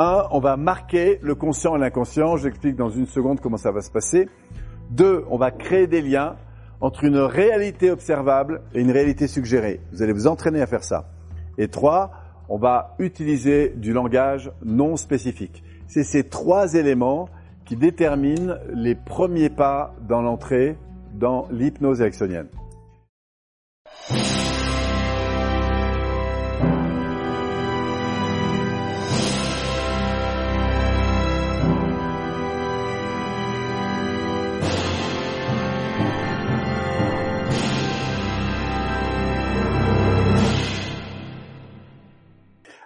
Un, on va marquer le conscient et l'inconscient. J'explique dans une seconde comment ça va se passer. Deux, on va créer des liens entre une réalité observable et une réalité suggérée. Vous allez vous entraîner à faire ça. Et trois, on va utiliser du langage non spécifique. C'est ces trois éléments qui déterminent les premiers pas dans l'entrée dans l'hypnose ericksonienne.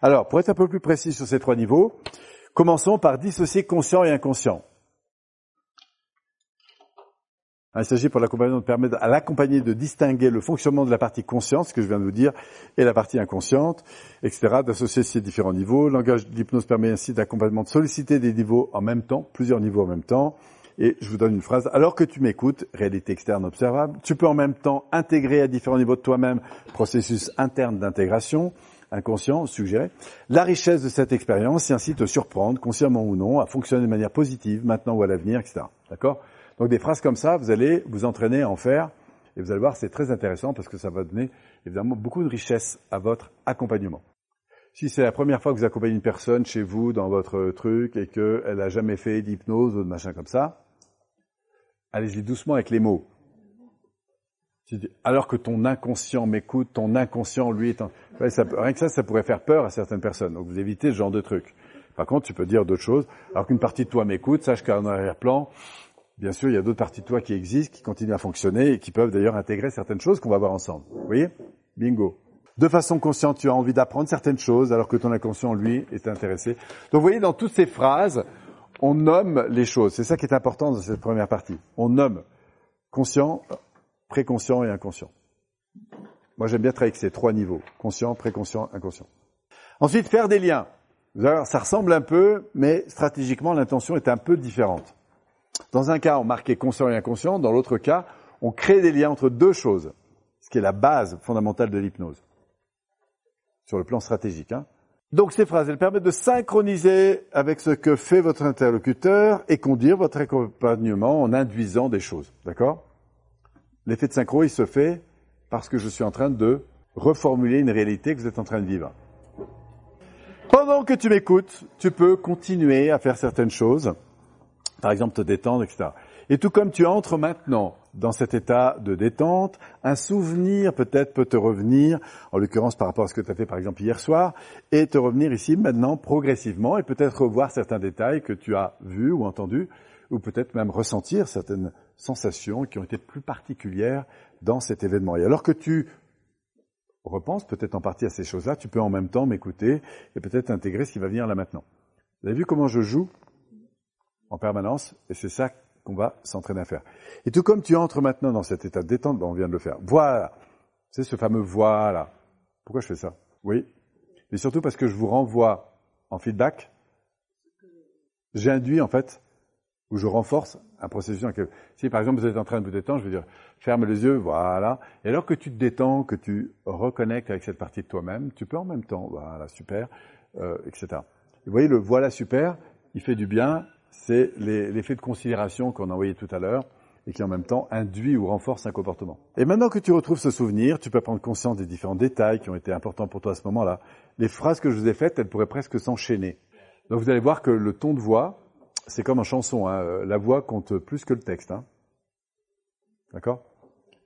Alors, pour être un peu plus précis sur ces trois niveaux, commençons par dissocier conscient et inconscient. Il s'agit pour l'accompagnement de permettre à l'accompagné de distinguer le fonctionnement de la partie consciente, ce que je viens de vous dire, et la partie inconsciente, etc., d'associer ces différents niveaux. Le langage d'hypnose permet ainsi d'accompagnement de solliciter des niveaux en même temps, plusieurs niveaux en même temps. Et je vous donne une phrase. Alors que tu m'écoutes, réalité externe observable, tu peux en même temps intégrer à différents niveaux de toi-même processus interne d'intégration, inconscient, suggéré, la richesse de cette expérience et ainsi te surprendre, consciemment ou non, à fonctionner de manière positive, maintenant ou à l'avenir, etc. D'accord? Donc des phrases comme ça, vous allez vous entraîner à en faire, et vous allez voir, c'est très intéressant parce que ça va donner évidemment beaucoup de richesse à votre accompagnement. Si c'est la première fois que vous accompagnez une personne chez vous dans votre truc et qu'elle n'a jamais fait d'hypnose ou de machin comme ça, allez-y doucement avec les mots. Alors que ton inconscient m'écoute, ton inconscient, lui, est en... rien que ça, ça pourrait faire peur à certaines personnes. Donc vous évitez ce genre de truc. Par contre, tu peux dire d'autres choses. Alors qu'une partie de toi m'écoute, sache qu'en arrière-plan, Bien sûr, il y a d'autres parties de toi qui existent, qui continuent à fonctionner et qui peuvent d'ailleurs intégrer certaines choses qu'on va voir ensemble. Vous voyez? Bingo. De façon consciente, tu as envie d'apprendre certaines choses alors que ton inconscient, lui, est intéressé. Donc vous voyez, dans toutes ces phrases, on nomme les choses. C'est ça qui est important dans cette première partie. On nomme conscient, préconscient et inconscient. Moi, j'aime bien travailler avec ces trois niveaux. Conscient, préconscient, inconscient. Ensuite, faire des liens. Ça ressemble un peu, mais stratégiquement, l'intention est un peu différente. Dans un cas, on marquait conscient et inconscient. Dans l'autre cas, on crée des liens entre deux choses, ce qui est la base fondamentale de l'hypnose, sur le plan stratégique. Hein. Donc ces phrases, elles permettent de synchroniser avec ce que fait votre interlocuteur et conduire votre accompagnement en induisant des choses. D'accord? L'effet de synchro, il se fait parce que je suis en train de reformuler une réalité que vous êtes en train de vivre. Pendant que tu m'écoutes, tu peux continuer à faire certaines choses par exemple te détendre, etc. Et tout comme tu entres maintenant dans cet état de détente, un souvenir peut-être peut te revenir, en l'occurrence par rapport à ce que tu as fait par exemple hier soir, et te revenir ici maintenant progressivement, et peut-être revoir certains détails que tu as vus ou entendus, ou peut-être même ressentir certaines sensations qui ont été plus particulières dans cet événement. Et alors que tu repenses peut-être en partie à ces choses-là, tu peux en même temps m'écouter et peut-être intégrer ce qui va venir là maintenant. Vous avez vu comment je joue en permanence, et c'est ça qu'on va s'entraîner à faire. Et tout comme tu entres maintenant dans cet état de détente, ben, on vient de le faire. Voilà. C'est ce fameux voilà. Pourquoi je fais ça? Oui. Mais surtout parce que je vous renvoie en feedback. J'induis en fait, ou je renforce un processus. Si par exemple vous êtes en train de vous détendre, je veux dire, ferme les yeux, voilà. Et alors que tu te détends, que tu reconnectes avec cette partie de toi-même, tu peux en même temps, voilà, super, euh, etc. vous voyez, le voilà super, il fait du bien, c'est l'effet de considération qu'on a envoyé tout à l'heure et qui en même temps induit ou renforce un comportement. Et maintenant que tu retrouves ce souvenir, tu peux prendre conscience des différents détails qui ont été importants pour toi à ce moment-là. Les phrases que je vous ai faites, elles pourraient presque s'enchaîner. Donc vous allez voir que le ton de voix, c'est comme en chanson. Hein. La voix compte plus que le texte. Hein. D'accord?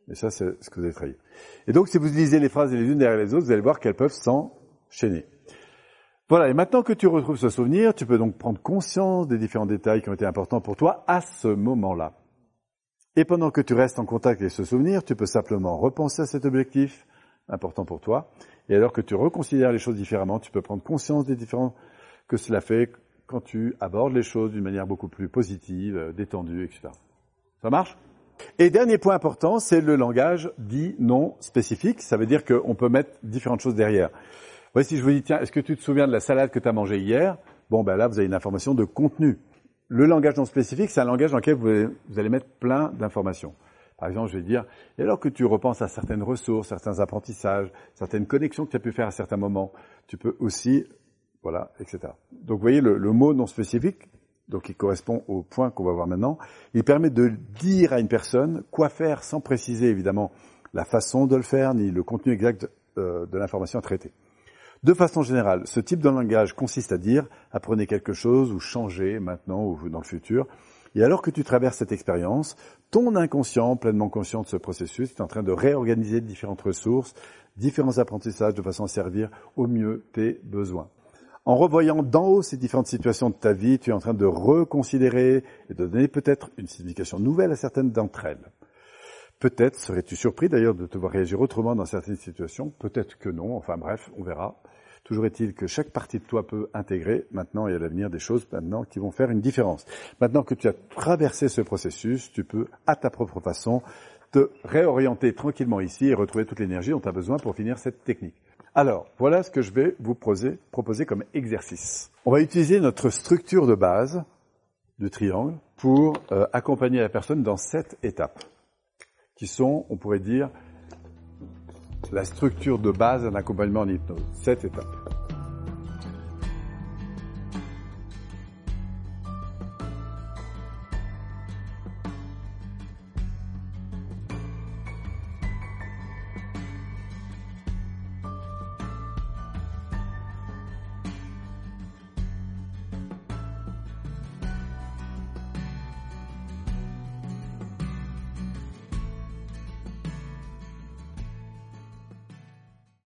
Et ça, c'est ce que vous avez travaillé. Et donc, si vous lisez les phrases les unes derrière les autres, vous allez voir qu'elles peuvent s'enchaîner. Voilà, et maintenant que tu retrouves ce souvenir, tu peux donc prendre conscience des différents détails qui ont été importants pour toi à ce moment-là. Et pendant que tu restes en contact avec ce souvenir, tu peux simplement repenser à cet objectif important pour toi. Et alors que tu reconsidères les choses différemment, tu peux prendre conscience des différents que cela fait quand tu abordes les choses d'une manière beaucoup plus positive, détendue, etc. Ça marche? Et dernier point important, c'est le langage dit non spécifique. Ça veut dire qu'on peut mettre différentes choses derrière. Oui, si je vous dis, tiens, est-ce que tu te souviens de la salade que tu as mangée hier? Bon, ben là, vous avez une information de contenu. Le langage non spécifique, c'est un langage dans lequel vous allez, mettre plein d'informations. Par exemple, je vais dire, et alors que tu repenses à certaines ressources, certains apprentissages, certaines connexions que tu as pu faire à certains moments, tu peux aussi voilà, etc. Donc vous voyez le, le mot non spécifique, donc qui correspond au point qu'on va voir maintenant, il permet de dire à une personne quoi faire sans préciser évidemment la façon de le faire ni le contenu exact euh, de l'information traitée. De façon générale, ce type de langage consiste à dire apprenez quelque chose ou changez maintenant ou dans le futur. Et alors que tu traverses cette expérience, ton inconscient, pleinement conscient de ce processus, est en train de réorganiser différentes ressources, différents apprentissages de façon à servir au mieux tes besoins. En revoyant d'en haut ces différentes situations de ta vie, tu es en train de reconsidérer et de donner peut-être une signification nouvelle à certaines d'entre elles. Peut-être serais-tu surpris d'ailleurs de te voir réagir autrement dans certaines situations, peut-être que non, enfin bref, on verra. Toujours est-il que chaque partie de toi peut intégrer maintenant et à l'avenir des choses maintenant qui vont faire une différence. Maintenant que tu as traversé ce processus, tu peux à ta propre façon te réorienter tranquillement ici et retrouver toute l'énergie dont tu as besoin pour finir cette technique. Alors, voilà ce que je vais vous proposer, comme exercice. On va utiliser notre structure de base du triangle pour euh, accompagner la personne dans sept étapes, qui sont, on pourrait dire, la structure de base d'un accompagnement en hypnose. Sept étapes.